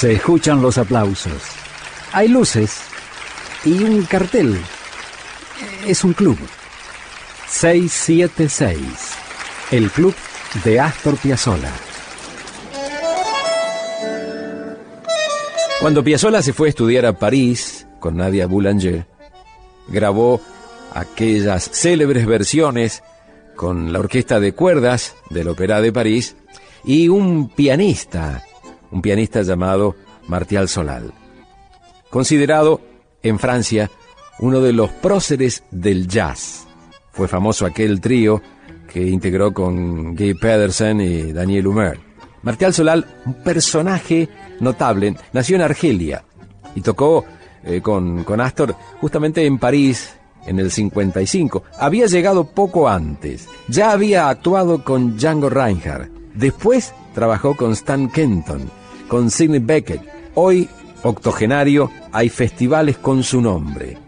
Se escuchan los aplausos. Hay luces y un cartel. Es un club. 676. El club de Astor Piazzolla. Cuando Piazzolla se fue a estudiar a París con Nadia Boulanger, grabó aquellas célebres versiones con la orquesta de cuerdas del Opera de París y un pianista, un pianista llamado Martial Solal, considerado en Francia uno de los próceres del jazz. Fue famoso aquel trío que integró con Guy Pedersen y Daniel Humer. Martial Solal, un personaje notable, nació en Argelia y tocó eh, con, con Astor justamente en París en el 55. Había llegado poco antes. Ya había actuado con Django Reinhardt. Después trabajó con Stan Kenton, con Sidney Beckett. Hoy, octogenario, hay festivales con su nombre.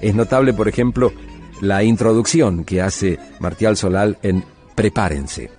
Es notable, por ejemplo, la introducción que hace Martial Solal en Prepárense.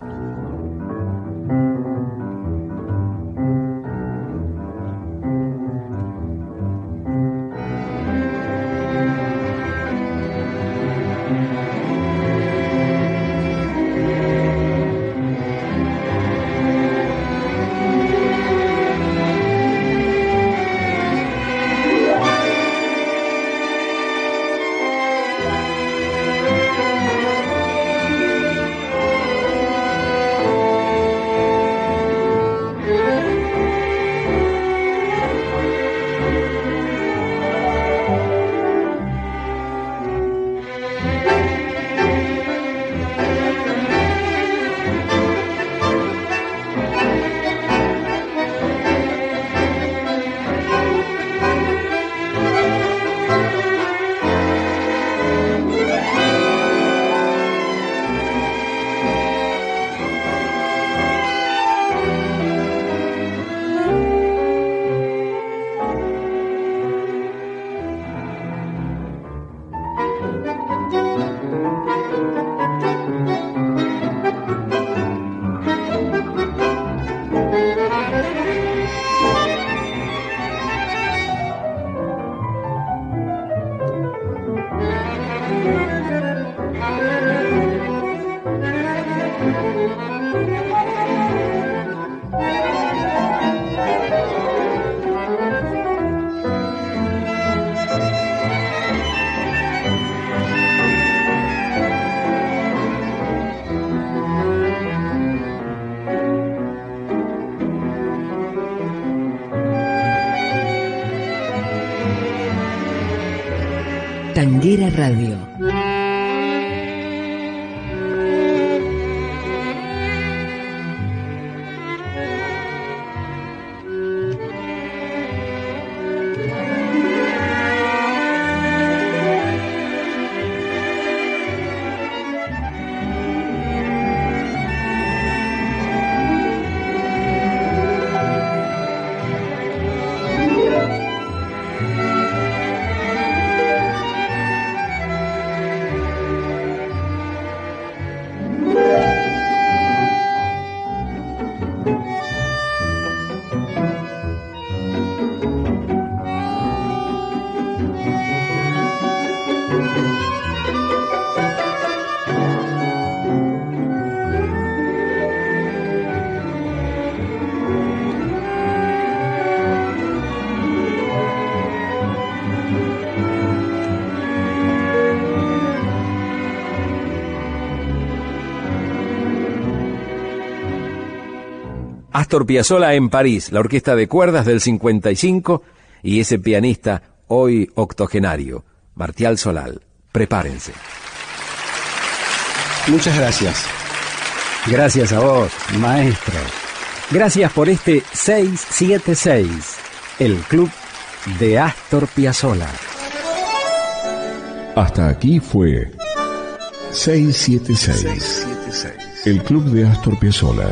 Tanguera Radio Astor Piazzolla en París, la orquesta de cuerdas del 55 y ese pianista hoy octogenario, Martial Solal. Prepárense. Muchas gracias. Gracias a vos, maestro. Gracias por este 676, el club de Astor Piazzolla. Hasta aquí fue 676, el club de Astor Piazzolla